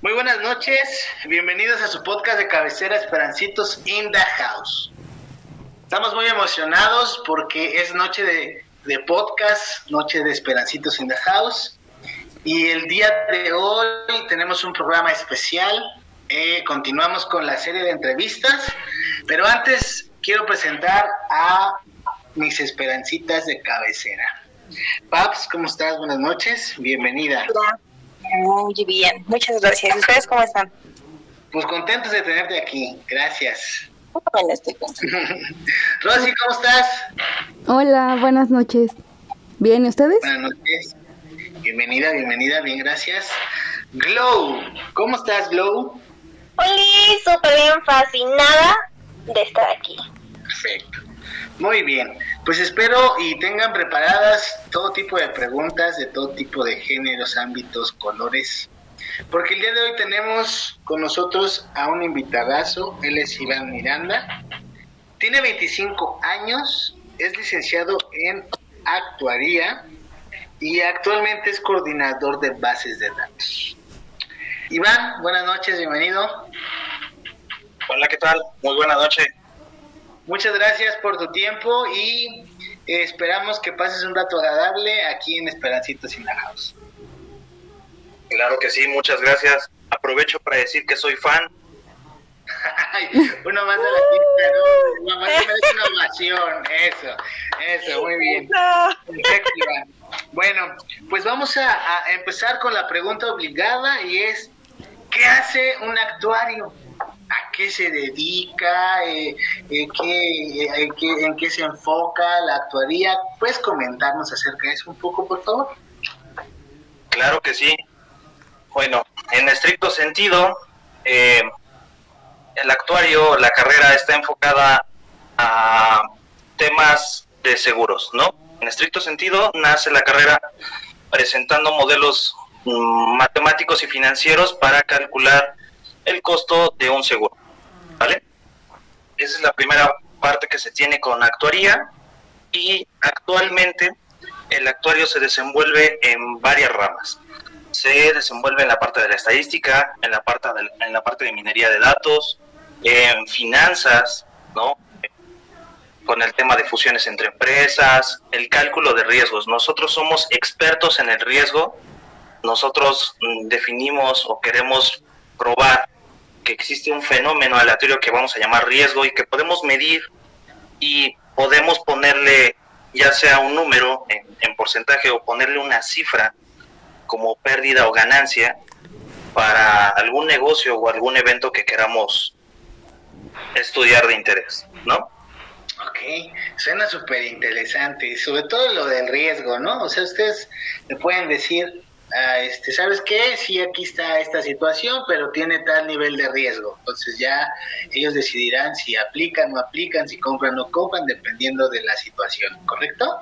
Muy buenas noches, bienvenidos a su podcast de cabecera Esperancitos in the House. Estamos muy emocionados porque es noche de, de podcast, noche de Esperancitos in the House. Y el día de hoy tenemos un programa especial. Eh, continuamos con la serie de entrevistas, pero antes quiero presentar a mis esperancitas de cabecera. Paps, ¿cómo estás? Buenas noches, bienvenida. Muy bien, muchas gracias. ¿Ustedes cómo están? Pues contentos de tenerte aquí, gracias. Bueno, estoy. Rosy, ¿cómo estás? Hola, buenas noches. ¿Bien y ustedes? Buenas noches. Bienvenida, bienvenida, bien, gracias. Glow, ¿cómo estás, Glow? Hola, súper bien, fascinada de estar aquí. Perfecto. Muy bien, pues espero y tengan preparadas todo tipo de preguntas de todo tipo de géneros, ámbitos, colores, porque el día de hoy tenemos con nosotros a un invitadazo, él es Iván Miranda, tiene 25 años, es licenciado en actuaría y actualmente es coordinador de bases de datos. Iván, buenas noches, bienvenido. Hola, ¿qué tal? Muy buena noche. Muchas gracias por tu tiempo y eh, esperamos que pases un rato agradable aquí en Esperancitos in the House. Claro que sí, muchas gracias. Aprovecho para decir que soy fan. Ay, uno más de la lista, ¿no? Uno más de una ovación. Eso, eso, muy bien. Bueno, pues vamos a, a empezar con la pregunta obligada y es, ¿qué hace un actuario? ¿A qué se dedica? Eh, eh, qué, eh, ¿En qué se enfoca la actuaría? ¿Puedes comentarnos acerca de eso un poco, por favor? Claro que sí. Bueno, en estricto sentido, eh, el actuario, la carrera está enfocada a temas de seguros, ¿no? En estricto sentido, nace la carrera presentando modelos mm, matemáticos y financieros para calcular el costo de un seguro. Esa es la primera parte que se tiene con actuaría y actualmente el actuario se desenvuelve en varias ramas. Se desenvuelve en la parte de la estadística, en la parte de, en la parte de minería de datos, en finanzas, ¿no? Con el tema de fusiones entre empresas, el cálculo de riesgos. Nosotros somos expertos en el riesgo. Nosotros mm, definimos o queremos probar que existe un fenómeno aleatorio que vamos a llamar riesgo y que podemos medir y podemos ponerle ya sea un número en, en porcentaje o ponerle una cifra como pérdida o ganancia para algún negocio o algún evento que queramos estudiar de interés, ¿no? Ok, suena súper interesante, sobre todo lo del riesgo, ¿no? O sea, ustedes le pueden decir, ah, este, ¿sabes qué? Sí, aquí está esta situación, pero tiene tal nivel de riesgo. Entonces ya ellos decidirán si aplican o aplican, si compran o compran, dependiendo de la situación, ¿correcto?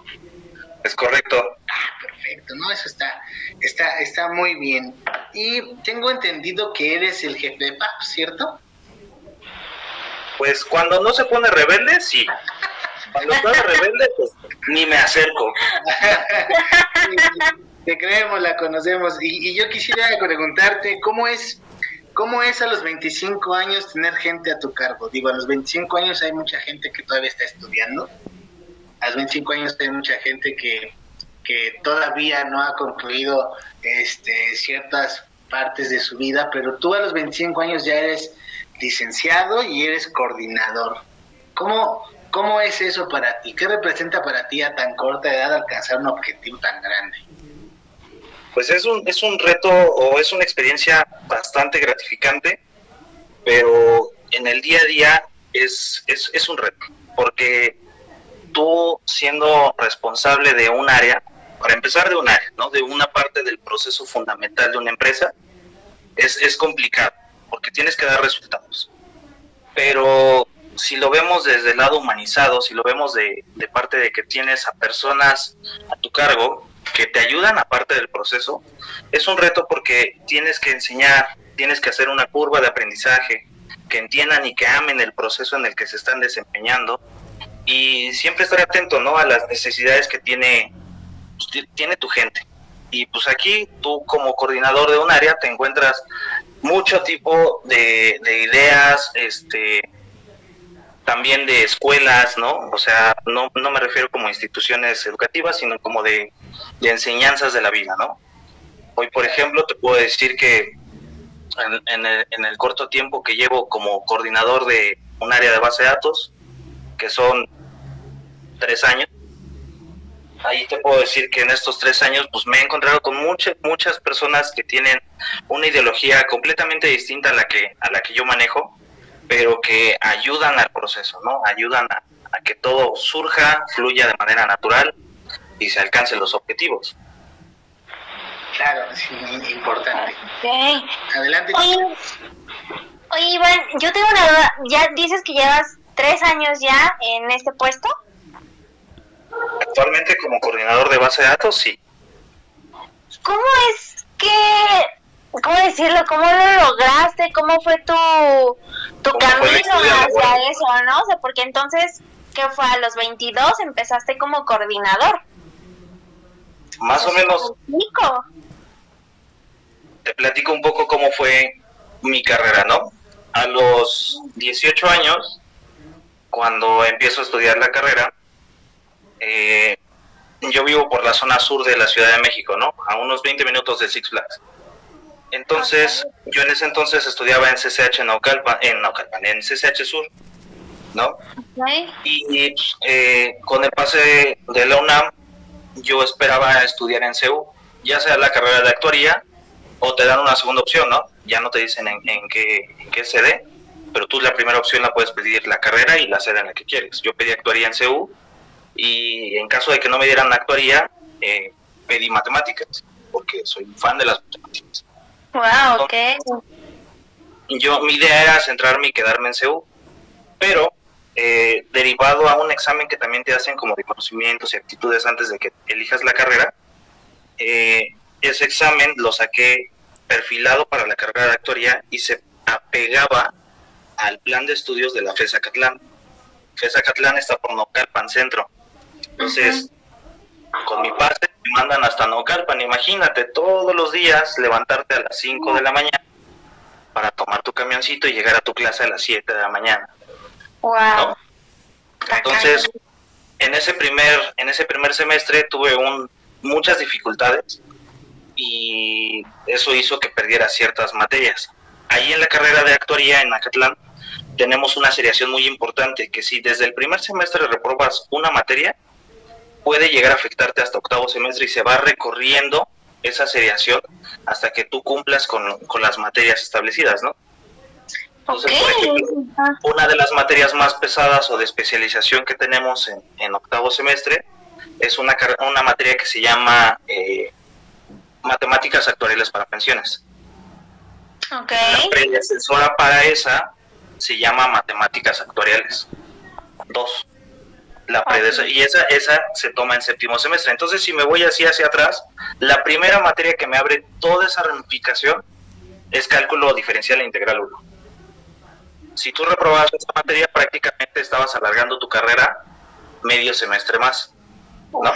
Es correcto. Ah, perfecto, ¿no? Eso está, está, está muy bien. Y tengo entendido que eres el jefe de PAP, ¿cierto? Pues cuando no se pone rebelde, sí. Cuando está de rebelde, pues ni me acerco. Te creemos, la conocemos. Y, yo quisiera preguntarte, ¿cómo es, ¿cómo es a los 25 años tener gente a tu cargo? Digo, a los 25 años hay mucha gente que todavía está estudiando. A los 25 años hay mucha gente que, que todavía no ha concluido este, ciertas partes de su vida, pero tú a los 25 años ya eres licenciado y eres coordinador. ¿Cómo, ¿Cómo es eso para ti? ¿Qué representa para ti a tan corta edad alcanzar un objetivo tan grande? Pues es un, es un reto o es una experiencia bastante gratificante, pero en el día a día es, es, es un reto, porque tú siendo responsable de un área, para empezar de un área, ¿no? de una parte del proceso fundamental de una empresa, es, es complicado, porque tienes que dar resultados. Pero si lo vemos desde el lado humanizado, si lo vemos de, de parte de que tienes a personas a tu cargo que te ayudan aparte del proceso, es un reto porque tienes que enseñar, tienes que hacer una curva de aprendizaje, que entiendan y que amen el proceso en el que se están desempeñando y siempre estar atento ¿no? a las necesidades que tiene, pues, ti- tiene tu gente. Y pues aquí tú como coordinador de un área te encuentras mucho tipo de, de ideas, este, también de escuelas, ¿no? O sea, no, no me refiero como instituciones educativas, sino como de, de enseñanzas de la vida, ¿no? Hoy, por ejemplo, te puedo decir que en, el, en el corto tiempo que llevo como coordinador de un área de base de datos, que son tres años, ahí te puedo decir que en estos tres años pues me he encontrado con muchas muchas personas que tienen una ideología completamente distinta a la que a la que yo manejo pero que ayudan al proceso no ayudan a que todo surja fluya de manera natural y se alcancen los objetivos Claro, sí, importante. Ok. Adelante. Oye, oye, Iván, yo tengo una duda. Ya dices que llevas tres años ya en este puesto. actualmente como coordinador de base de datos sí ¿Cómo es que, cómo decirlo, cómo lo lograste? ¿Cómo fue tu, tu ¿Cómo fue la camino hacia eso, no? O sea, porque entonces, ¿qué fue? A los 22 empezaste como coordinador. Más o menos Nico. te platico un poco cómo fue mi carrera, ¿no? A los 18 años, cuando empiezo a estudiar la carrera, eh, yo vivo por la zona sur de la Ciudad de México, ¿no? A unos 20 minutos de Six Flags. Entonces, yo en ese entonces estudiaba en CCH Naucalpan, en Naucalpan, en CCH Sur, ¿no? Y, eh, con el pase de la UNAM, yo esperaba estudiar en CEU, ya sea la carrera de actuaría o te dan una segunda opción, ¿no? Ya no te dicen en, en qué, en qué sede, pero tú la primera opción la puedes pedir la carrera y la sede en la que quieres. Yo pedí actuaría en CEU y en caso de que no me dieran actuaría, eh, pedí matemáticas, porque soy un fan de las matemáticas. Wow, ok. yo mi idea era centrarme y quedarme en CEU, pero eh, derivado a un examen que también te hacen como de conocimientos y actitudes antes de que elijas la carrera, eh, ese examen lo saqué perfilado para la carrera de actuaría y se apegaba al plan de estudios de la FES Acatlán. FES Acatlán está por Naucalpan Centro. Entonces, con mi pase me mandan hasta Naucalpan. Imagínate todos los días levantarte a las 5 de la mañana para tomar tu camioncito y llegar a tu clase a las 7 de la mañana. ¿No? Entonces, en ese primer, en ese primer semestre tuve un, muchas dificultades y eso hizo que perdiera ciertas materias. Ahí en la carrera de actuaría en Acatlán tenemos una seriación muy importante que si desde el primer semestre reprobas una materia, puede llegar a afectarte hasta octavo semestre y se va recorriendo esa seriación hasta que tú cumplas con las materias establecidas, ¿no? Entonces, por ejemplo, una de las materias más pesadas o de especialización que tenemos en, en octavo semestre es una, una materia que se llama eh, Matemáticas Actuariales para Pensiones. Ok. La predecesora para esa se llama Matemáticas Actuariales. Dos. La predece- y esa, esa se toma en séptimo semestre. Entonces, si me voy así hacia atrás, la primera materia que me abre toda esa ramificación es cálculo diferencial e integral 1. Si tú reprobabas esa materia, prácticamente estabas alargando tu carrera medio semestre más. ¿no?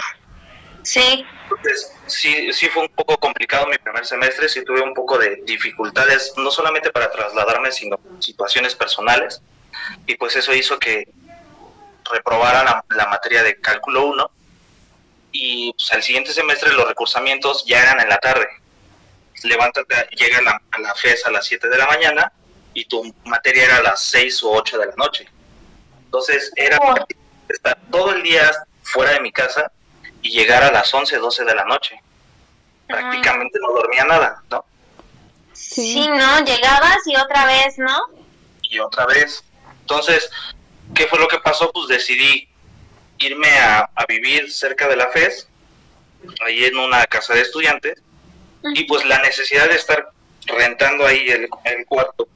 Sí. Entonces, sí, sí fue un poco complicado mi primer semestre, sí tuve un poco de dificultades, no solamente para trasladarme, sino situaciones personales. Y pues eso hizo que reprobara la, la materia de cálculo 1 y pues, al siguiente semestre los recursamientos ya eran en la tarde. Levántate, llega a la, a la FES a las 7 de la mañana y tu materia era a las 6 o 8 de la noche. Entonces era Oh. estar todo el día fuera de mi casa y llegar a las 11, 12 de la noche. Prácticamente no dormía nada, ¿no? Sí. Sí, ¿no? Llegabas y otra vez, ¿no? y otra vez. Entonces, ¿qué fue lo que pasó? Pues decidí irme a, a vivir cerca de la FES, ahí en una casa de estudiantes, y pues la necesidad de estar rentando ahí el, el cuarto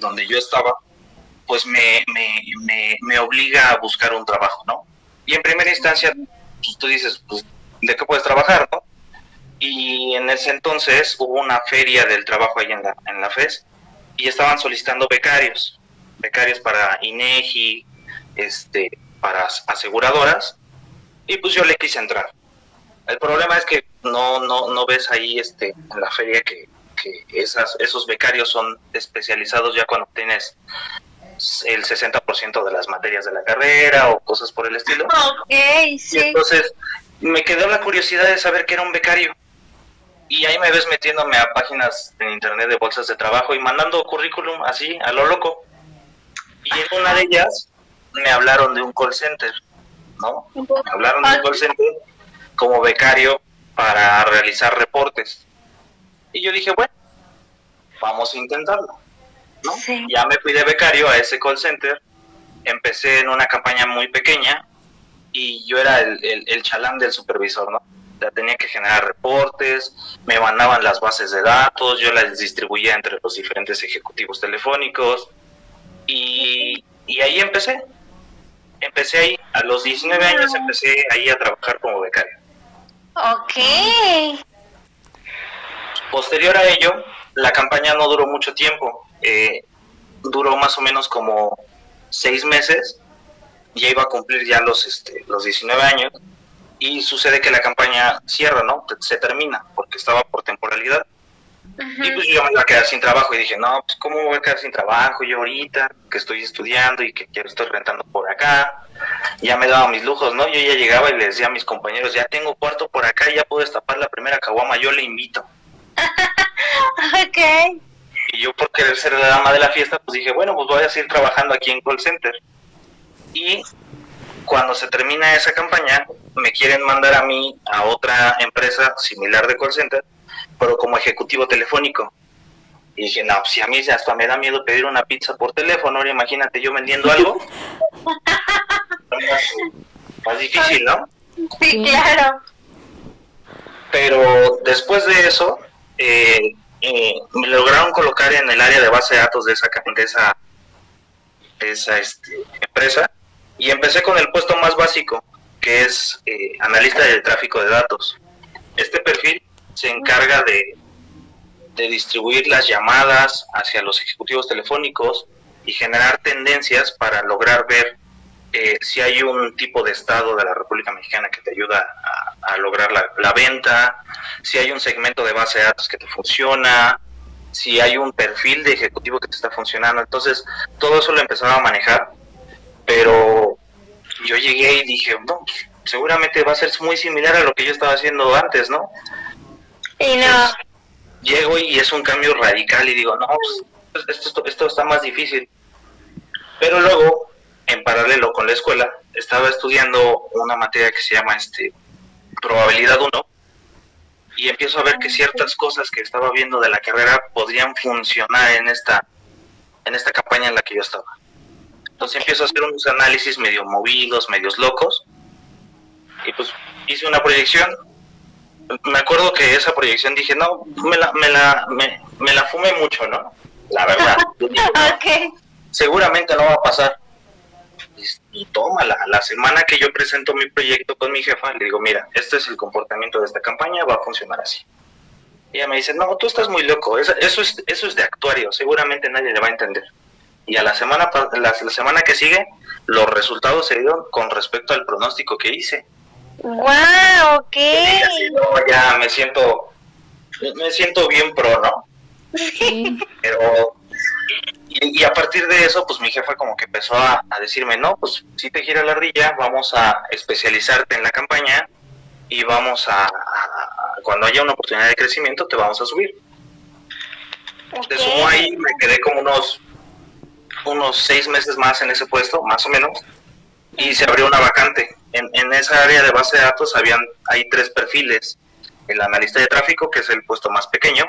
donde yo estaba, pues me, me, me, me obliga a buscar un trabajo, ¿no? Y en primera instancia, pues tú dices, pues, ¿de qué puedes trabajar, no? Y en ese entonces hubo una feria del trabajo ahí en la, en la FES, y estaban solicitando becarios, becarios para INEGI, este, para as- aseguradoras, y pues yo le quise entrar. El problema es que no, no, no ves ahí este, en la feria que, que esas, esos becarios son especializados ya cuando tienes el 60% de las materias de la carrera o cosas por el estilo. Ok, Y sí. entonces me quedó la curiosidad de saber que era un becario. Y ahí me ves metiéndome a páginas en internet de bolsas de trabajo y mandando currículum así, a lo loco. Y en una de ellas me hablaron de un call center, ¿no? Me hablaron de un call center como becario para realizar reportes. Y yo dije, bueno, vamos a intentarlo, ¿no? Sí. Ya me fui de becario a ese call center, empecé en una campaña muy pequeña y yo era el, el, el chalán del supervisor, ¿no? Sea, tenía que generar reportes, me mandaban las bases de datos, yo las distribuía entre los diferentes ejecutivos telefónicos y, y ahí empecé. Empecé ahí, a los 19 años empecé ahí a trabajar como becario. Ok. Posterior a ello, la campaña no duró mucho tiempo, eh, duró más o menos como seis meses, ya iba a cumplir ya los, este, los 19 años, y sucede que la campaña cierra, ¿no? Se termina, porque estaba por temporalidad. Y pues yo me iba a quedar sin trabajo y dije, no, pues cómo me voy a quedar sin trabajo yo ahorita, que estoy estudiando y que quiero estoy rentando por acá. Ya me daba mis lujos, ¿no? Yo ya llegaba y le decía a mis compañeros, ya tengo cuarto por acá, ya puedo destapar la primera caguama, yo le invito. Ok. Y yo por querer ser la dama de la fiesta, pues dije, bueno, pues voy a seguir trabajando aquí en call center. Y cuando se termina esa campaña, me quieren mandar a mí a otra empresa similar de call center, pero como ejecutivo telefónico. Y dije, no, pues si a mí hasta me da miedo pedir una pizza por teléfono, ahora imagínate yo vendiendo algo. más, más difícil, ¿no? Sí, claro. pero después de eso eh, eh, me lograron colocar en el área de base de datos de esa de esa, de esa este, empresa y empecé con el puesto más básico que es eh, analista del tráfico de datos. Este perfil se encarga de, de distribuir las llamadas hacia los ejecutivos telefónicos y generar tendencias para lograr ver eh, si hay un tipo de estado de la República Mexicana que te ayuda a, a lograr la, la venta, si hay un segmento de base de datos que te funciona, si hay un perfil de ejecutivo que te está funcionando. Entonces, todo eso lo empezaba a manejar, pero yo llegué y dije, no, seguramente va a ser muy similar a lo que yo estaba haciendo antes, ¿no? Y no. llego y es un cambio radical y digo, no, pues, esto, esto, esto está más difícil. Pero luego, en paralelo con la escuela, estaba estudiando una materia que se llama este probabilidad 1 y empiezo a ver que ciertas cosas que estaba viendo de la carrera podrían funcionar en esta en esta campaña en la que yo estaba. Entonces empiezo a hacer unos análisis medio movidos, medios locos y pues hice una proyección me acuerdo que esa proyección dije, no, me la, me la, me, me la fumé mucho, ¿no? La verdad. Seguramente no va a pasar. Y, toma, la, semana que yo presento mi proyecto con mi jefa, le digo, mira, este es el comportamiento de esta campaña, va a funcionar así. Y ella me dice, no, tú estás muy loco, eso, eso, es, eso es de actuario, seguramente nadie le va a entender. Y a la semana, la, la semana que sigue, los resultados se dieron con respecto al pronóstico que hice. Wow, ok. Y así, no, ya me siento, me siento bien pro, ¿no? Sí. Pero, y, a partir de eso, pues mi jefa como que empezó a, a decirme, no, pues si te gira la ardilla, vamos a especializarte en la campaña y vamos a, cuando haya una oportunidad de crecimiento, te vamos a subir. De sumo ahí, me quedé como unos, unos seis meses más en ese puesto, más o menos, y se abrió una vacante. En, en esa área de base de datos habían, hay tres perfiles. El analista de tráfico, que es el puesto más pequeño,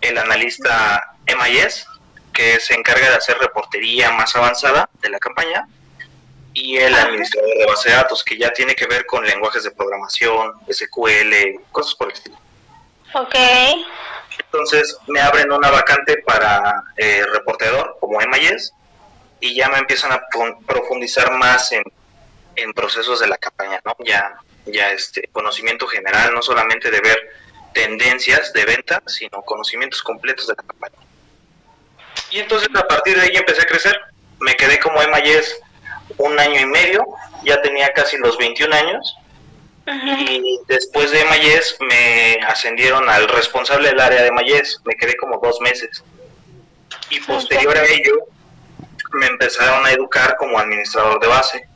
el analista MIS, que se encarga de hacer reportería más avanzada de la campaña, y el administrador de base de datos, que ya tiene que ver con lenguajes de programación, SQL, cosas por el estilo. Ok. Entonces me abren una vacante para eh, reportador como MIS y ya me empiezan a pro- profundizar más en, en procesos de la campaña, ¿no? Ya, ya este conocimiento general, no solamente de ver tendencias de venta, sino conocimientos completos de la campaña. Y entonces a partir de ahí empecé a crecer. Me quedé como MIS un año y medio, ya tenía casi los 21 años Y después de Mayes me ascendieron al responsable del área de Mayes, me quedé como dos meses. Y posterior a ello me empezaron a educar como administrador de base.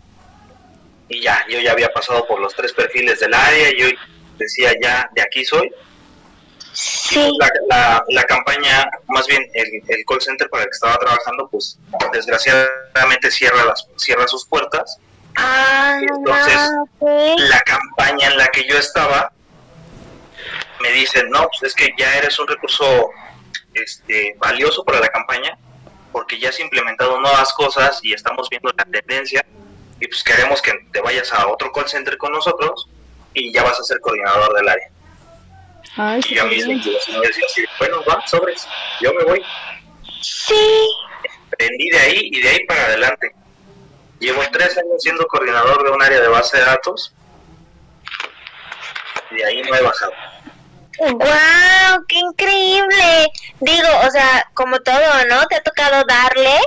Y ya, yo ya había pasado por los tres perfiles del área, y yo decía ya, de aquí soy. Sí. La, la, la campaña, más bien el, el call center para el que estaba trabajando, pues desgraciadamente cierra, las, cierra sus puertas. Ah, Entonces, la campaña en la que yo estaba, me dicen, no, pues es que ya eres un recurso este, valioso para la campaña, porque ya has implementado nuevas cosas y estamos viendo la tendencia, y pues queremos que te vayas a otro call center con nosotros y ya vas a ser coordinador del área. Ay, Y yo súper mismo bien. yo decía así, bueno, va, sobres, yo me voy. Sí. Aprendí de ahí y de ahí para adelante. Llevo tres años siendo coordinador de un área de base de datos y de ahí no he bajado. ¡Wow! ¡Qué increíble! Digo, o sea, como todo, ¿no? Te ha tocado darle,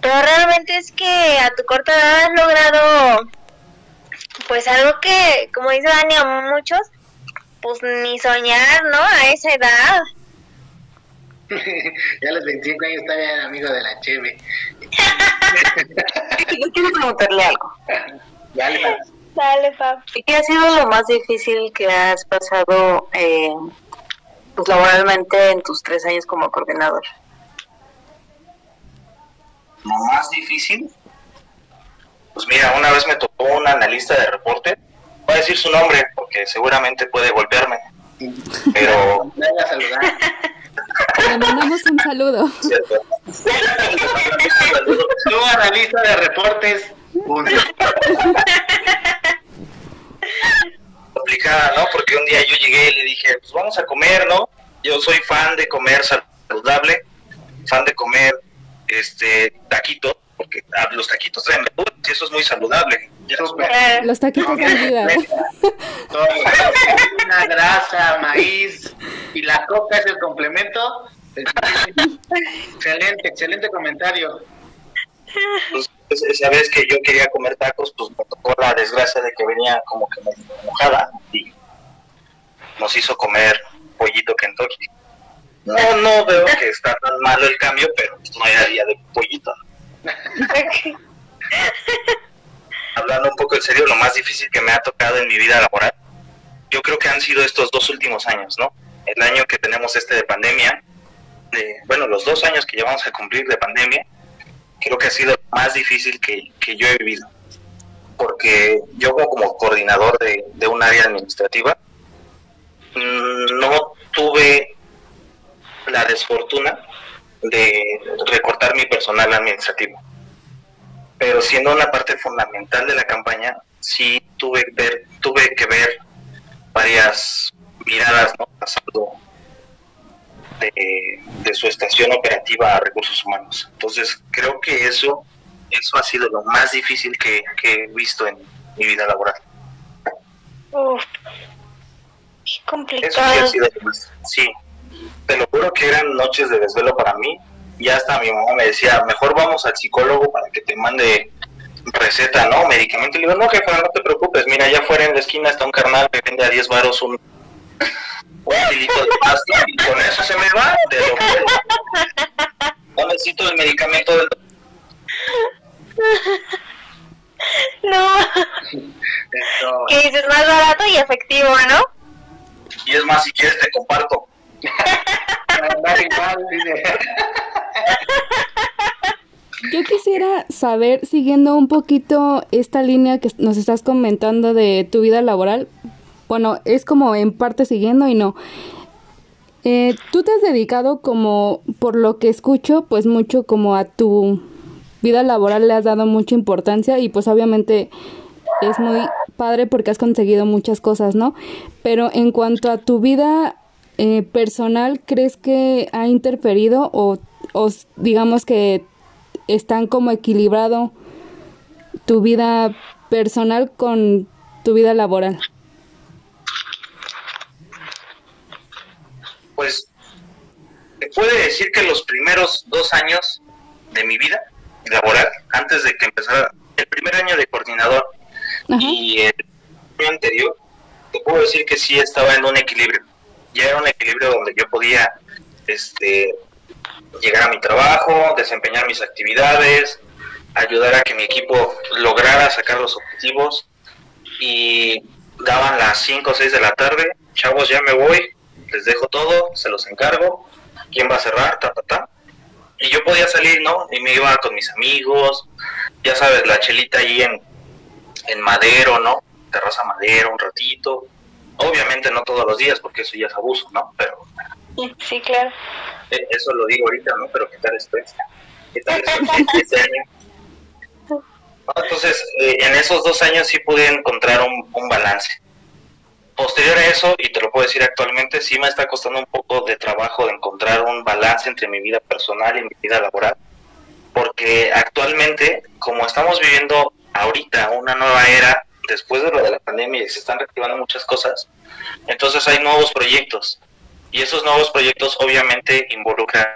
pero realmente es que a tu corta edad has logrado, pues algo que, como dice Dani, a muchos, pues ni soñar, ¿no? A esa edad. ya a los 25 años está bien amigo de la Cheve. Yo quiero preguntarle algo. Dale, Dale. ¿Y ¿Qué ha sido lo más difícil que has pasado eh, pues, laboralmente en tus tres años como coordinador? Lo más difícil, pues mira, una vez me tocó un analista de reporte, decir su nombre porque seguramente puede golpearme, pero. Le mandamos un saludo. Tú analista de reportes. complicada, ¿no? Porque un día yo llegué y le dije, pues vamos a comer, ¿no? Yo soy fan de comer saludable, fan de comer este taquito, porque ah, los taquitos traen verduras y eso es muy saludable. Claro. Los taquitos de vida. Una grasa, maíz y la coca es el complemento. Excelente, excelente comentario. pues, pues, esa vez que yo quería comer tacos, pues me tocó la desgracia de que venía como que mojada y nos hizo comer pollito Kentucky. No, no veo que está tan malo el cambio, pero no era día de pollito. Hablando un poco en serio, lo más difícil que me ha tocado en mi vida laboral, yo creo que han sido estos dos últimos años, ¿no? El año que tenemos este de pandemia, de, bueno, los dos años que llevamos a cumplir de pandemia, creo que ha sido lo más difícil que, que yo he vivido. Porque yo como, como coordinador de, de un área administrativa, mm, no tuve la desfortuna de recortar mi personal administrativo. Pero siendo una parte fundamental de la campaña, sí tuve, ver, tuve que ver varias miradas ¿no? pasando de, de su estación operativa a recursos humanos. Entonces, creo que eso, eso ha sido lo más difícil que, que he visto en mi vida laboral. Uf. Qué Eso sí ha complicado. sido lo más. Sí, te lo juro que eran noches de desvelo para mí. Y hasta mi mamá me decía, mejor vamos al psicólogo para que te mande receta, ¿no? Medicamento. Y le digo, no, jefa, no te preocupes. Mira, allá afuera en la esquina está un carnal que vende a 10 varos un, un kilito de pasta y con eso se me va de lo No necesito el medicamento del No. Que dices más barato y efectivo, ¿no? Y es más, si quieres te comparto. Yo quisiera saber, siguiendo un poquito esta línea que nos estás comentando de tu vida laboral, bueno, es como en parte siguiendo y no. Eh, tú te has dedicado como, por lo que escucho, pues mucho como a tu vida laboral le has dado mucha importancia y pues obviamente es muy padre porque has conseguido muchas cosas, ¿no? Pero en cuanto a tu vida eh, personal, ¿crees que ha interferido o, digamos que están como equilibrado tu vida personal con tu vida laboral? pues te puede decir que los primeros dos años de mi vida laboral, antes de que empezara el primer año de coordinador Ajá. y el año anterior, te puedo decir que sí estaba en un equilibrio. Ya era un equilibrio donde yo podía este, llegar a mi trabajo, desempeñar mis actividades, ayudar a que mi equipo lograra sacar los objetivos y daban las 5 o 6 de la tarde, chavos, ya me voy, les dejo todo, se los encargo, quién va a cerrar, ta, ta, ta. Y yo podía salir, ¿no? Y me iba con mis amigos, ya sabes, la chelita ahí en, en Madero, ¿no? Terraza Madero, un ratito. Obviamente no todos los días, porque eso ya es abuso, ¿no? Pero Sí, claro. eh, eso lo digo ahorita, ¿no? Pero ¿qué tal después? ¿Qué tal año? Entonces, eh, en esos dos años sí pude encontrar un, un balance. Posterior a eso, y te lo puedo decir actualmente, sí me está costando un poco de trabajo de encontrar un balance entre mi vida personal y mi vida laboral, porque actualmente, como estamos viviendo ahorita una nueva era, después de lo de la pandemia y se están reactivando muchas cosas, entonces hay nuevos proyectos, y esos nuevos proyectos obviamente involucran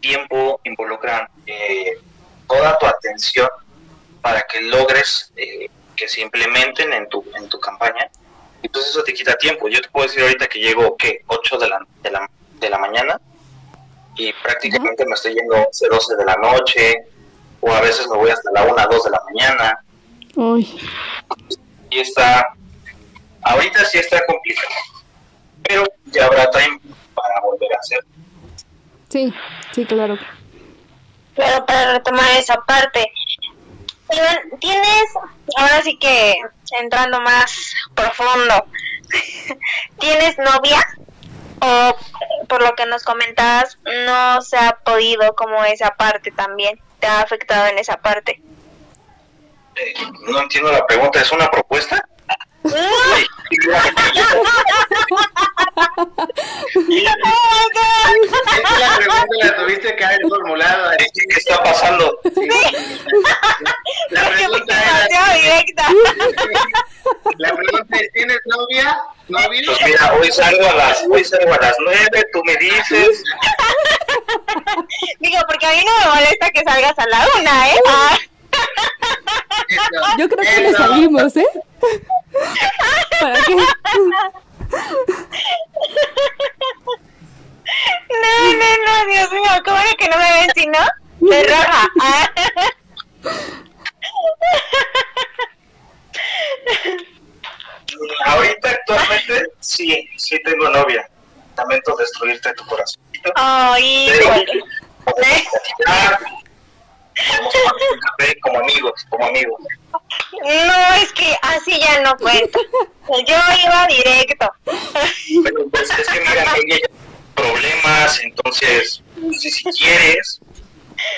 tiempo, involucran eh, toda tu atención para que logres eh, que se implementen en tu, en tu campaña. Entonces eso te quita tiempo. Yo te puedo decir ahorita que llego, ¿qué? 8 de la, de la, de la mañana y prácticamente me estoy yendo 11, 12 de la noche o a veces me voy hasta la 1, 2 de la mañana Uy, y está, ahorita sí está complicado, pero ya habrá time para volver a hacer. sí, sí, claro. Claro, para retomar esa parte. Iván, ¿tienes, ahora sí que entrando más profundo, ¿tienes novia? O por lo que nos comentabas, no se ha podido como esa parte también, te ha afectado en esa parte. Eh, no entiendo la pregunta, ¿es una propuesta? ¡No! Uy, Esa la pregunta la tuviste que haber formulado. ¿Qué está pasando? La Es pregunta era, demasiado directa. la pregunta es, ¿tienes novia? ¿Novio? Pues mira, hoy salgo a las, hoy salgo a las nueve, tú me dices, Digo, porque a mí no me molesta que salgas a la una, ¿eh? Eso, Yo creo que le salimos, ¿eh? ¿Para qué? No, no, no, Dios mío, ¿cómo es que no me ven si no? De roja. Ah. ahorita actualmente sí, sí tengo novia. Lamento destruirte tu corazón. Ay, Pero híjole. podemos platicar, podemos tomar un café como amigos, como amigos. No, es que así ya no cuenta. Yo iba directo. Pero pues es que mira, ella ya tiene problemas, entonces, si, si quieres,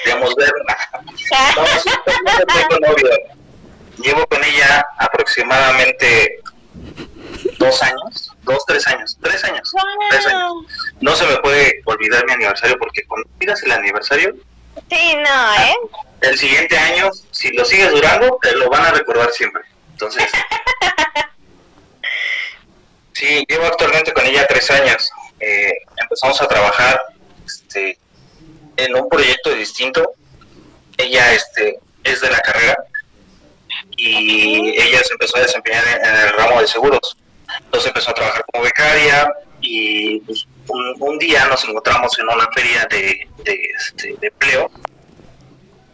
podemos verla. No, sí, yo tengo novia. Llevo con ella aproximadamente dos años, dos, tres años, tres años, tres años. No se me puede olvidar mi aniversario porque cuando digas el aniversario, Sí, no, ¿eh? el siguiente año, si lo sigues durando, te lo van a recordar siempre. Entonces, sí, llevo actualmente con ella tres años. Eh, empezamos a trabajar este, en un proyecto distinto. Ella este, es de la carrera y ella se empezó a desempeñar en, el ramo de seguros. Entonces empezó a trabajar como becaria y pues, un, día nos encontramos en una feria de, de, este, empleo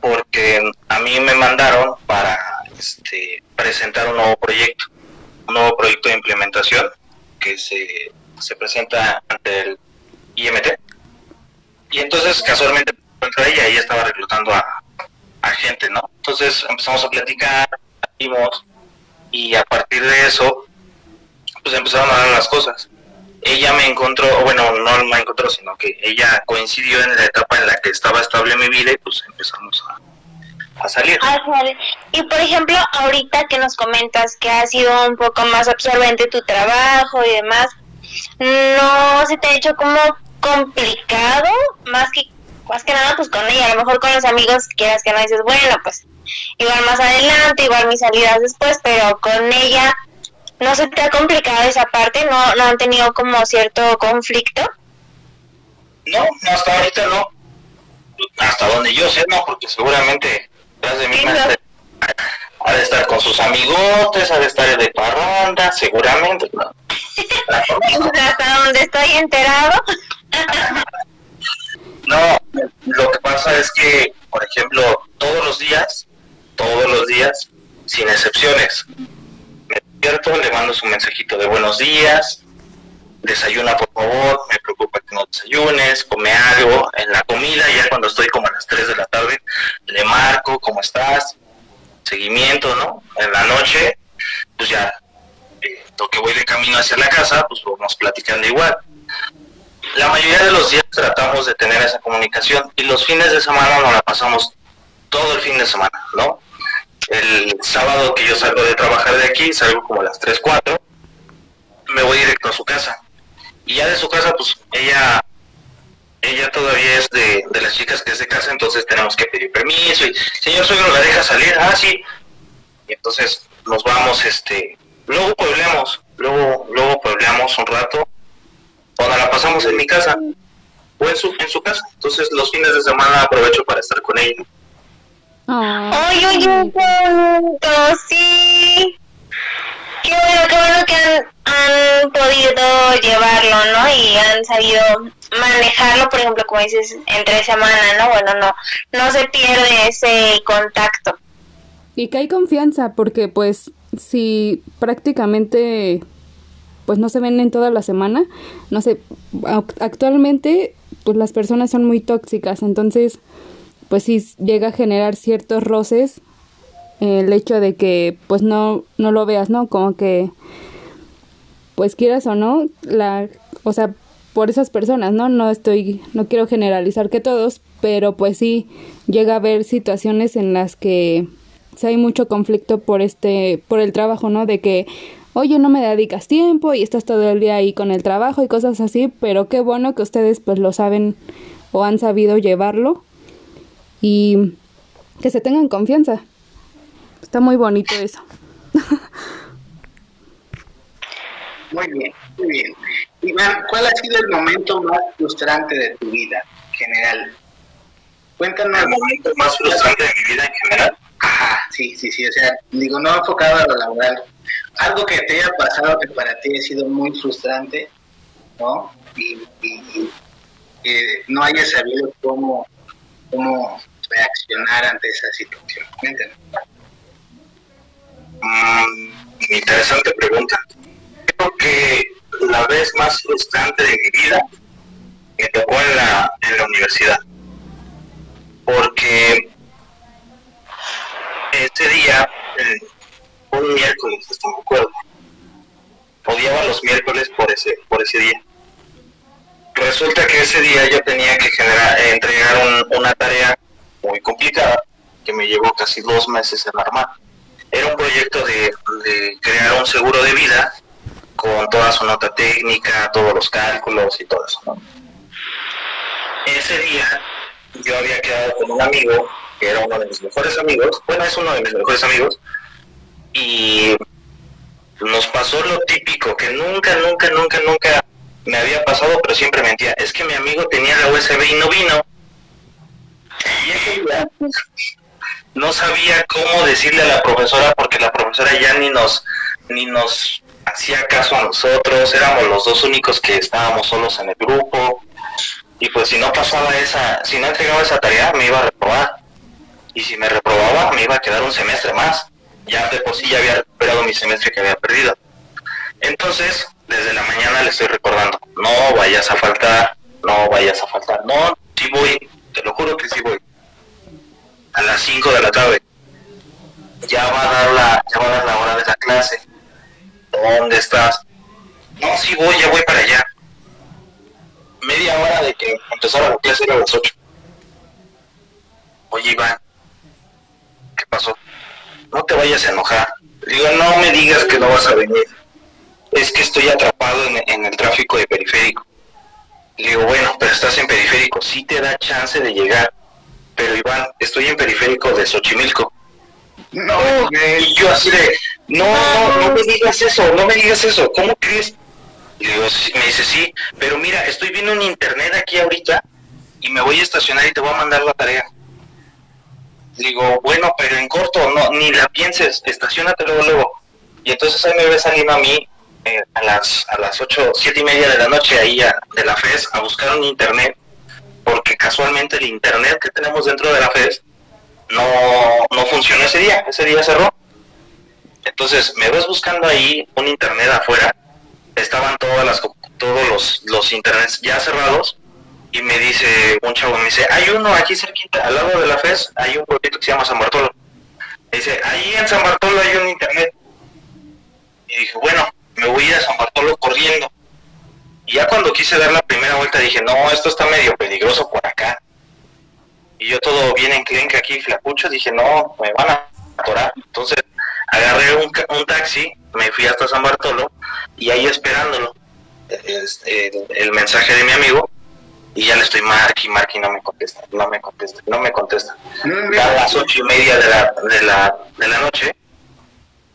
porque a mí me mandaron para este, presentar un nuevo proyecto, un nuevo proyecto de implementación que se, se presenta ante el IMT. Y entonces casualmente encontré ella, ella estaba reclutando a, gente, ¿no? Entonces empezamos a platicar, vimos, y a partir de eso, pues empezaron a dar las cosas. Ella me encontró, bueno, no me encontró, sino que ella coincidió en la etapa en la que estaba estable mi vida y pues empezamos a, a salir. Ájale. Y por ejemplo, ahorita que nos comentas que ha sido un poco más absorbente tu trabajo y demás, ¿no se te ha hecho como complicado? Más que más que nada pues con ella, a lo mejor con los amigos quieras que no dices, bueno, pues igual más adelante, igual mis salidas después, pero con ella no se te ha complicado esa parte, no, no han tenido como cierto conflicto. No, hasta ahorita no. Hasta donde yo sé, no, porque seguramente tras de mí Sí, no. ha ha de estar con sus amigotes, ha de estar de parranda, seguramente. ¿no? Hasta donde estoy enterado. No, lo que pasa es que, por ejemplo, todos los días, todos los días, sin excepciones, me despierto, le mando su mensajito de buenos días, desayuna por favor, me preocupa que no desayunes, come algo, en la comida, ya cuando estoy como a las 3 de la tarde, le marco, ¿cómo estás? Seguimiento, ¿no? En la noche, pues ya, eh, que voy de camino hacia la casa, pues vamos platicando igual. La mayoría de los días tratamos de tener esa comunicación y los fines de semana nos la pasamos todo el fin de semana, ¿no? El sábado que yo salgo de trabajar de aquí, salgo como a las 3, 4, me voy directo a su casa. Y ya de su casa, pues ella ella todavía es de, de las chicas que es de casa, entonces tenemos que pedir permiso y, señor suegro, ¿la deja salir? Ah, sí. Y entonces nos vamos, este, luego puebleamos, luego, luego puebleamos un rato, cuando la pasamos en mi casa o en su, en su casa. Entonces los fines de semana aprovecho para estar con ella. Ay, oye, qué bonito, sí. Qué bueno, qué bueno que han, han podido llevarlo, ¿no? Y han sabido manejarlo, por ejemplo, como dices, entre semana, ¿no? Bueno, no, no se pierde ese contacto. Y que hay confianza, porque pues si prácticamente pues no se ven en toda la semana, no sé, ac- actualmente pues las personas son muy tóxicas, entonces pues sí llega a generar ciertos roces el hecho de que pues no no lo veas, ¿no? Como que pues quieras o no, la o sea, por esas personas, ¿no? No estoy no quiero generalizar que todos, pero pues sí llega a haber situaciones en las que sí hay mucho conflicto por este por el trabajo, ¿no? De que oye, no me dedicas tiempo y estás todo el día ahí con el trabajo y cosas así, pero qué bueno que ustedes pues lo saben o han sabido llevarlo y que se tengan confianza. Está muy bonito eso. Muy bien, muy bien. Iván, ¿cuál ha sido el momento más frustrante de tu vida en general? Cuéntanos. El momento más frustrante de mi vida en general. Ajá, sí, sí, sí, o sea, digo, no enfocado a lo laboral. Algo que te haya pasado que para ti ha sido muy frustrante, ¿no? Y, y- y que no hayas sabido cómo, cómo reaccionar ante esa situación. Cuéntanos. Mm, interesante pregunta. La vez más frustrante de mi vida me tocó en la, en la universidad. Porque ese día, eh, un miércoles, hasta me acuerdo. Odiaba los miércoles por ese, por ese día. Resulta que ese día yo tenía que generar, eh, entregar un- una tarea muy complicada que me llevó casi dos meses en armar era un proyecto de crear un seguro de vida con toda su nota técnica, todos los cálculos y todo eso. ¿no? Ese día yo había quedado con un amigo, que era uno de mis mejores amigos, bueno, es uno de mis mejores amigos, y nos pasó lo típico, que nunca, nunca, nunca, nunca me había pasado, pero siempre mentía. Es que mi amigo tenía la USB y no vino. Y ese día no sabía cómo decirle a la profesora porque la profesora ya ni nos ni nos hacía caso a nosotros, éramos los dos únicos que estábamos solos en el grupo y pues si no pasaba esa, si no entregaba esa tarea me iba a reprobar y si me reprobaba me iba a quedar un semestre más, ya de por sí ya había recuperado mi semestre que había perdido. Entonces, desde la mañana le estoy recordando, no vayas a faltar, no vayas a faltar, no, sí voy, te lo juro que sí voy a las 5 de la tarde. Ya va a dar la, ya va a dar la hora de la clase. ¿Dónde estás? No, sí voy, ya voy para allá. Media hora de que empezara la clase era a las 8. Oye, Iván, ¿qué pasó? No te vayas a enojar. Digo, no me digas que no vas a venir. Es que estoy atrapado en, en el tráfico de periférico. Le digo, bueno, pero estás en periférico, sí te da chance de llegar pero Iván, estoy en periférico de Xochimilco. No, yo así de, no, no, no me digas eso, no me digas eso, ¿cómo crees? Y digo, me dice, sí, pero mira, estoy viendo en internet aquí ahorita y me voy a estacionar y te voy a mandar la tarea. Digo, bueno, pero en corto, no, ni la pienses, estacionate luego, luego. Y entonces ahí me ve saliendo a mí eh, a las a las ocho, siete y media de la noche ahí de la FES a buscar un internet, porque casualmente el internet que tenemos dentro de la FES no, no funcionó ese día, ese día cerró. Entonces me ves buscando ahí un internet afuera, estaban todas las todos los, los internets ya cerrados y me dice un chavo, me dice, hay uno aquí cerquita, al lado de la FES, hay un pueblito que se llama San Bartolo. Me dice, ahí en San Bartolo hay un internet. Y dije, bueno, me voy a a San Bartolo corriendo. Y ya cuando quise dar la primera vuelta dije, no, esto está medio peligroso por acá. Y yo todo bien enclenque aquí, flacucho, dije, no, me van a atorar. Entonces agarré un, un taxi, me fui hasta San Bartolo y ahí esperándolo. Este, el, el mensaje de mi amigo y ya le estoy marque y marque y no me contesta, no me contesta, no me contesta. Ya a las ocho y media de la, de la, de la noche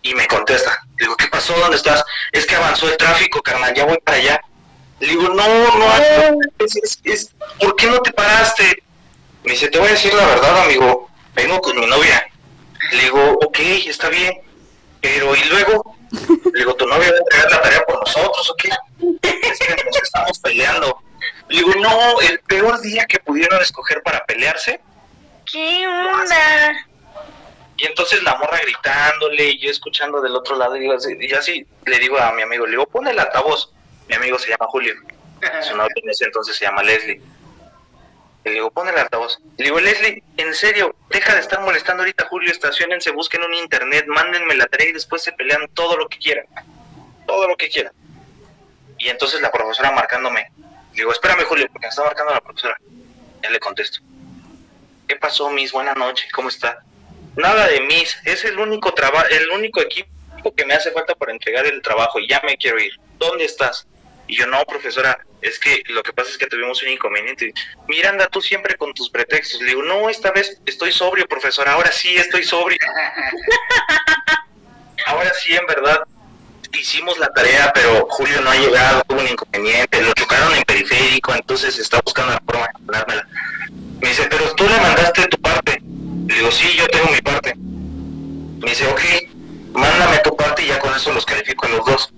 y me contesta. Le digo, ¿qué pasó? ¿Dónde estás? Es que avanzó el tráfico, carnal, ya voy para allá. Le digo, no, no, es, es- es- ¿por qué no te paraste? Me dice, te voy a decir la verdad, amigo, vengo con mi novia. Le digo, ok, está bien, pero ¿y luego? Le digo, ¿tu novia va a entregar la tarea por nosotros o qué? Es que nos estamos peleando. Le digo, no, el peor día que pudieron escoger para pelearse ¿Qué onda? y entonces la morra gritándole y yo escuchando del otro lado y, digo así- y así le digo a mi amigo, le digo, pon el altavoz. Mi amigo se llama Julio, su novia en ese entonces se llama Leslie. Le digo, pon el altavoz. Le digo, Leslie, en serio, deja de estar molestando ahorita Julio, estacionense, busquen un internet, mándenme la tarea y después se pelean todo lo que quieran. Todo lo que quieran. Y entonces la profesora marcándome. Le digo, espérame Julio, porque me está marcando la profesora. Ya le contesto. ¿Qué pasó, Miss? Buenas noches, ¿cómo está? Nada de Miss, es el único trabajo, el único equipo que me hace falta para entregar el trabajo y ya me quiero ir. ¿Dónde estás? Y yo, no, profesora, es que lo que pasa es que tuvimos un inconveniente. Miranda, tú siempre con tus pretextos. Le digo, no, esta vez estoy sobrio, profesora, ahora sí estoy sobrio. ahora sí, en verdad, hicimos la tarea, pero Julio no ha llegado, hubo un inconveniente, lo chocaron en periférico, entonces está buscando la forma de mandármela. Me dice, pero tú le mandaste tu parte. Le digo, sí, yo tengo mi parte. Me dice, ok, mándame tu parte y ya con eso los califico a los dos.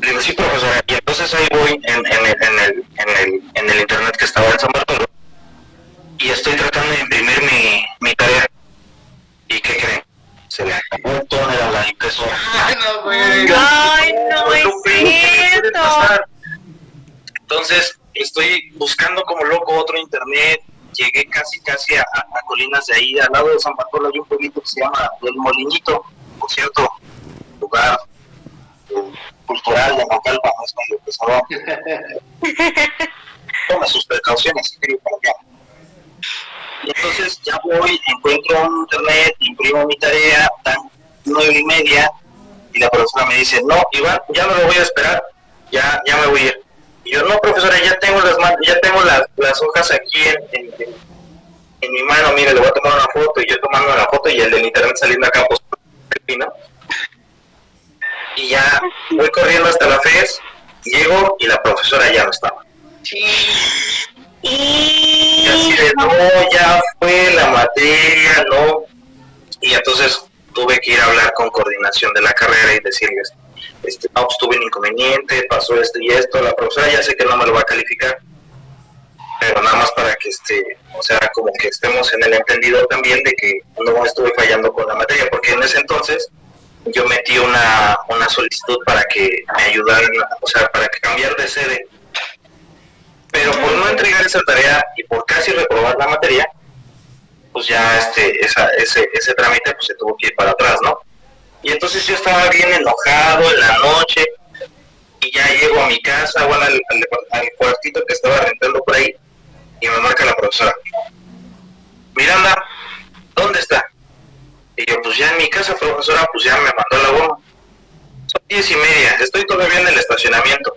Le digo, sí, profesora. Y entonces ahí voy en, en, el, en, el, en, el, en el internet que estaba en San Bartolo y estoy tratando de imprimir mi, mi tarea. ¿Y qué creen? Se le acabó el tóner a la impresora. Ay, no, güey. Ay, no es cierto. Entonces, estoy buscando como loco otro internet. Llegué casi, casi a, a- colinas de ahí, al lado de San Bartolo hay un pueblito que se llama El Molinito, por cierto, lugar cultural de Naucalpan, es medio pesado. Toma sus precauciones. Y entonces ya voy, encuentro un internet, imprimo mi tarea, dan nueve y media, y la profesora me dice, no, Iván, ya no lo voy a esperar, ya, ya me voy a ir. Y yo, no, profesora, ya tengo las ya tengo las, las hojas aquí en, en, en- en mi mano, mire, le voy a tomar una foto, y yo tomando la foto, y el del internet saliendo acá, pues, ¿no? Y ya voy corriendo hasta la FES, llego, y la profesora ya no estaba. Y así de, no, ya fue la materia, no. Y entonces tuve que ir a hablar con coordinación de la carrera y decirles, este, no, pues tuve un inconveniente, pasó esto y esto, la profesora ya sé que no me lo va a calificar, pero nada más para que este, o sea, como que estemos en el entendido también de que no estuve fallando con la materia, porque en ese entonces yo metí una, una solicitud para que me ayudaran, o sea, para que cambiar de sede pero por no entregar esa tarea y por casi reprobar la materia, pues ya este, esa, ese, ese trámite pues se tuvo que ir para atrás, ¿no? Y entonces yo estaba bien enojado en la noche y ya llego a mi casa, bueno, al, al, al cuartito que estaba rentando por ahí y me marca la profesora. Miranda, ¿dónde está? Y yo, pues ya en mi casa, profesora, pues ya me mandó la goma. Son diez y media, estoy todavía en el estacionamiento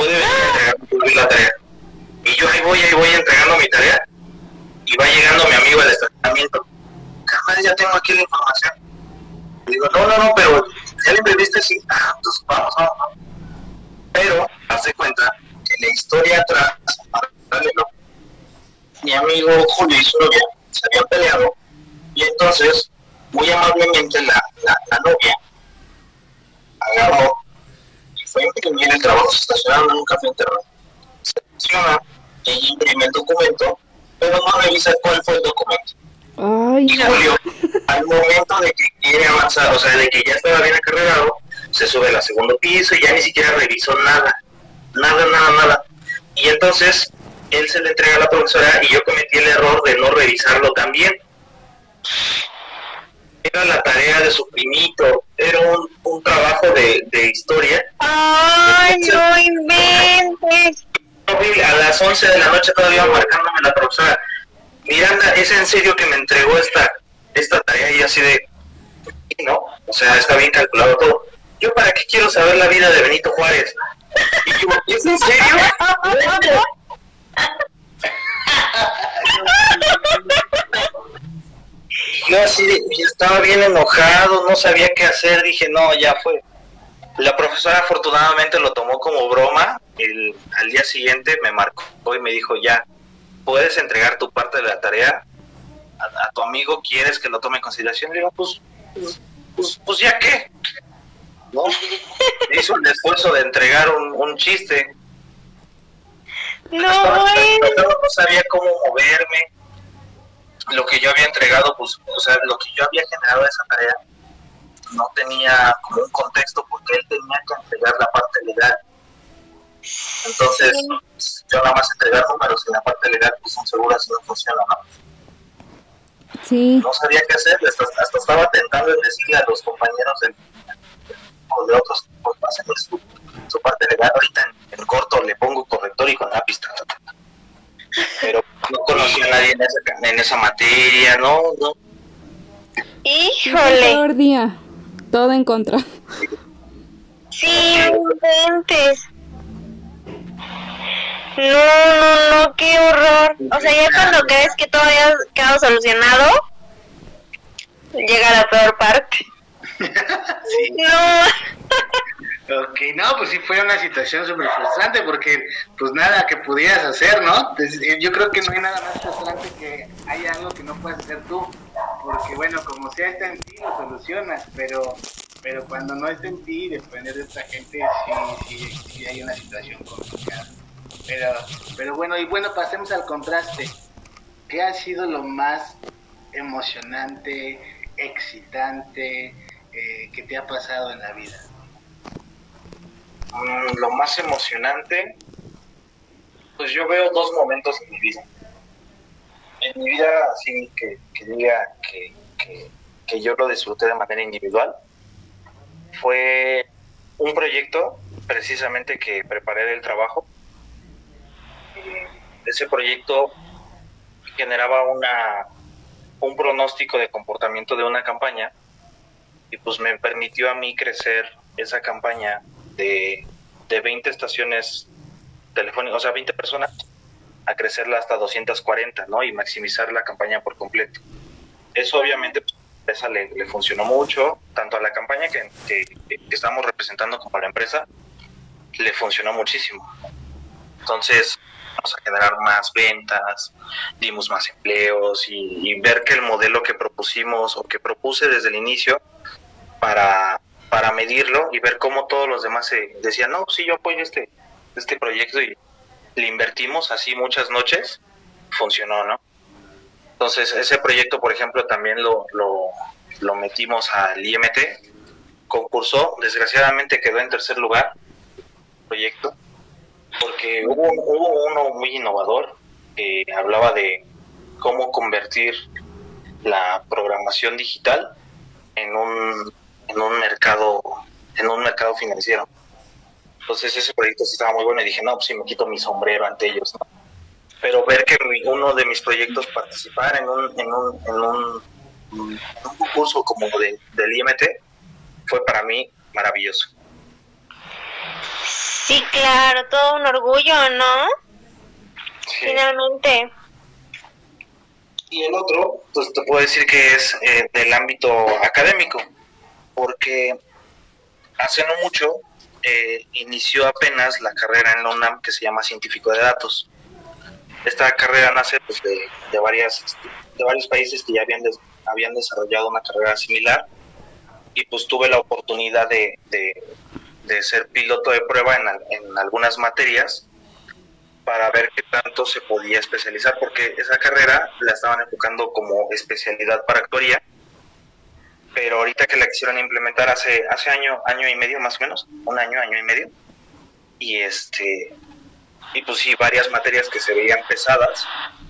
puede venir a la tarea. Y yo ahí voy, ahí voy entregando mi tarea. Y va llegando mi amigo al estacionamiento. Carnal, ya tengo aquí la información. Y digo, no, no, no, pero ya le imprimiste, sí. Ah, entonces vamos, vamos, vamos. Pero, hace cuenta que la historia atrás, mi amigo Julio y su novia se habían peleado Y entonces, muy amablemente, la, la, la novia agarró y fue a imprimir el trabajo, se estacionaron en un café internet. Se estaciona, ella imprime el documento, pero no revisa cuál fue el documento. Ay, Y Julio, al momento de que quiere avanzar, o sea, de que ya estaba bien acarreado, se sube al segundo piso y ya ni siquiera revisó nada. Nada, nada, nada. Y entonces él se le entrega a la profesora y yo cometí el error de no revisarlo también. Era la tarea de su primito, era un, un trabajo de, de historia. Ay, no inventes. A las 11 de la noche todavía marcándome la profesora. Miranda, ¿es en serio que me entregó esta, esta tarea? Y así de, no, o sea, está bien calculado todo. Yo, ¿para qué quiero saber la vida de Benito Juárez? Y yo, ¿es en serio? Y yo así estaba bien enojado, no sabía qué hacer, dije, no, ya fue. La profesora afortunadamente lo tomó como broma, el, al día siguiente me marcó y me dijo, ya, puedes entregar tu parte de la tarea a, a tu amigo, ¿quieres que lo tome en consideración? Le digo, pues, pues, pues, pues, ya qué, ¿no? Hizo el esfuerzo de entregar un, un chiste, No, no sabía cómo moverme. Lo que yo había entregado, pues, o sea, lo que yo había generado esa tarea, no tenía como un contexto porque él tenía que entregar la parte legal. Entonces, yo nada más entregar números y la parte legal, pues, son seguras y no funciona, ¿no? sí. No sabía qué hacer, hasta, hasta estaba tentando en decirle a los compañeros del, o de otros, pues, pasen su, su parte legal. Ahorita en, en corto le pongo corrector y con lápiz. ta, ta, ta, ta. Pero no conocía a nadie en esa, en esa materia, no, no. Híjole. peor día. Todo en contra. Sí, no inventes. No, no, no, qué horror. O sea, ya cuando crees que todo haya quedado solucionado, llega la peor parte. Sí. No. Ok, no, pues sí fue una situación súper frustrante porque pues nada que pudieras hacer, ¿no? Pues, eh, yo creo que no hay nada más frustrante que haya algo que no puedas hacer tú, porque bueno, como sea está en ti, lo solucionas, pero pero cuando no está en ti, depender de otra gente, sí, sí, sí hay una situación complicada. Pero, pero bueno, y bueno, pasemos al contraste. ¿Qué ha sido lo más emocionante, excitante eh, que te ha pasado en la vida? Mm, lo más emocionante, pues yo veo dos momentos en mi vida. En mi vida, así que, diga que, que, que yo lo disfruté de manera individual, fue un proyecto precisamente que preparé del trabajo. Ese proyecto generaba una, un pronóstico de comportamiento de una campaña y pues me permitió a mí crecer esa campaña de, de 20 estaciones telefónicas, o sea, 20 personas, a crecerla hasta 240, ¿no? Y maximizar la campaña por completo. Eso obviamente pues, a empresa le, le funcionó mucho, tanto a la campaña que, que, que estamos representando como a la empresa, le funcionó muchísimo. Entonces, vamos a generar más ventas, dimos más empleos y, y ver que el modelo que propusimos o que propuse desde el inicio para, para medirlo y ver cómo todos los demás se decían, no, sí, yo apoyo este, este proyecto y le invertimos así muchas noches, funcionó, ¿no? Entonces, ese proyecto, por ejemplo, también lo, lo, lo metimos al IMT, concursó, desgraciadamente quedó en tercer lugar proyecto, porque hubo, hubo uno muy innovador que hablaba de cómo convertir la programación digital en un, en un mercado en un mercado financiero. Entonces ese proyecto sí estaba muy bueno y dije, no, pues sí me quito mi sombrero ante ellos, ¿no? Pero ver que mi- uno de mis proyectos participara en un, en un, en un, concurso como de, del IMT fue para mí maravilloso. Sí, claro, todo un orgullo, ¿no? Sí. Finalmente. Y el otro, pues te puedo decir que es eh, del ámbito académico, porque hace no mucho eh, inició apenas la carrera en la UNAM que se llama científico de datos. Esta carrera nace pues, de, varias, de varios países que ya habían des- habían desarrollado una carrera similar y pues tuve la oportunidad de, de, ser piloto de prueba en, en algunas materias para ver qué tanto se podía especializar, porque esa carrera la estaban enfocando como especialidad para actuaría, pero ahorita que la quisieron implementar hace, hace año, año y medio más o menos, un año, año y medio, y este y pues sí, varias materias que se veían pesadas,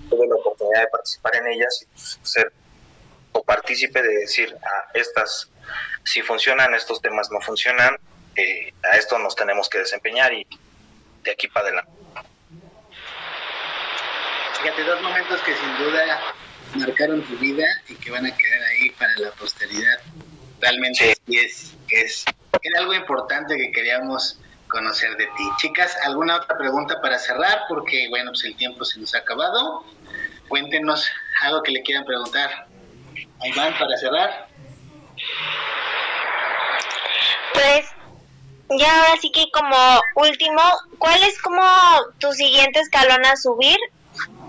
tuve la oportunidad de participar en ellas y pues, ser o partícipe de decir, ah, estas si funcionan, estos temas no funcionan, eh, a esto nos tenemos que desempeñar y de aquí para adelante. Fíjate, dos momentos que sin duda marcaron tu vida y que van a quedar ahí para la posteridad. Realmente sí. es, es, era algo importante que queríamos conocer de ti. Chicas, ¿alguna otra pregunta para cerrar? Porque, bueno, pues el tiempo se nos ha acabado. Cuéntenos algo que le quieran preguntar. Ahí van para cerrar. Pues, ya ahora sí que como último, ¿cuál es como tu siguiente escalón a subir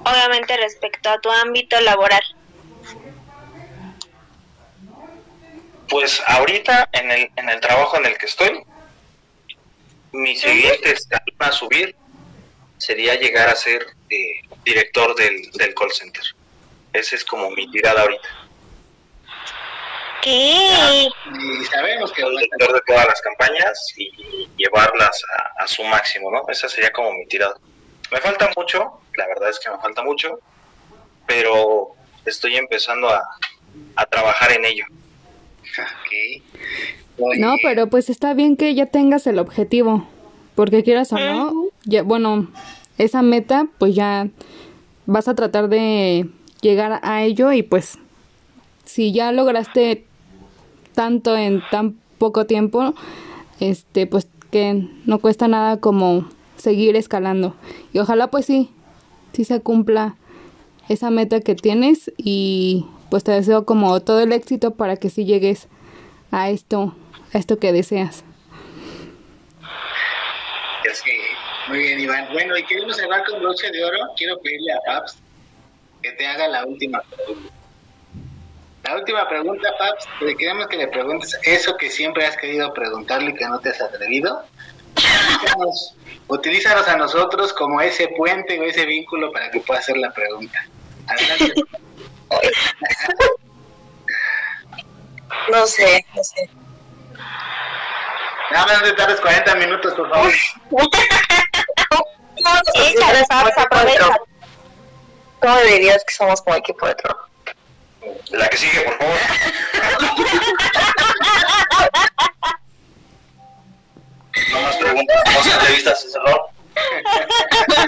obviamente respecto a tu ámbito laboral? Pues ahorita en el, en el trabajo en el que estoy, mi siguiente escalón a subir sería llegar a ser eh, director del, del call center. Ese es como mi tirada ahorita. ¿Qué? Y sabemos que... El director de todas las campañas y llevarlas a, a su máximo, ¿no? Esa sería como mi tirada. Me falta mucho, la verdad es que me falta mucho, pero estoy empezando a, a trabajar en ello. Okay. No, pero pues está bien que ya tengas el objetivo, porque quieras o no, ya, bueno, esa meta, pues ya vas a tratar de llegar a ello y pues si ya lograste tanto en tan poco tiempo, este, pues que no cuesta nada como seguir escalando. Y ojalá pues sí, sí se cumpla esa meta que tienes y pues te deseo como todo el éxito para que sí llegues a esto, a esto que deseas. Muy bien, Iván. Bueno, y queremos cerrar con broche de oro. Quiero pedirle a Paps que te haga la última pregunta. La última pregunta, Paps, le queremos que le preguntes eso que siempre has querido preguntarle y que no te has atrevido. Utilízanos a nosotros como ese puente o ese vínculo para que pueda hacer la pregunta. Adelante. No sé, no sé. Nada más de tardes 40 minutos, por favor. Échale, Paps, aprovecha. ¿Cómo dirías que somos como equipo de trabajo? La que sigue, por favor. preguntas, ese error.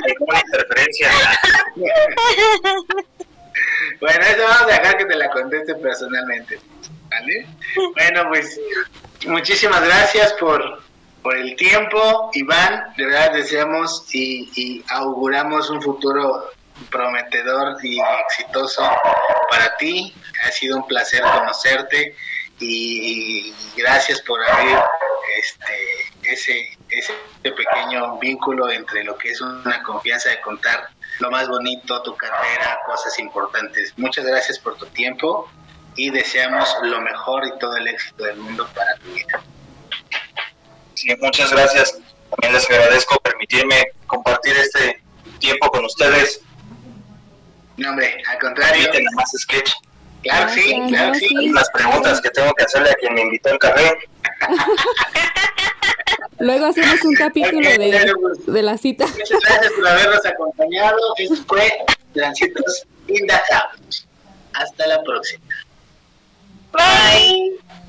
Ninguna interferencia. Bueno, eso vamos a dejar que te la conteste personalmente. ¿Vale? Bueno, pues muchísimas gracias por, por el tiempo, Iván. De verdad deseamos y, y auguramos un futuro prometedor y exitoso para ti. Ha sido un placer conocerte y, y gracias por abrir este, ese, ese pequeño vínculo entre lo que es una confianza de contar lo más bonito, tu carrera, cosas importantes. Muchas gracias por tu tiempo y deseamos lo mejor y todo el éxito del mundo para tu vida. Sí, muchas gracias. También les agradezco permitirme compartir este tiempo con ustedes. No, hombre, al contrario. Permiten más sketch. Claro sí, claro sí. Las preguntas que tengo que hacerle a quien me invitó al café. Luego hacemos un capítulo de, la cita. Muchas gracias por habernos acompañado. Esto fue Lancitos in the Hasta la próxima. Bye.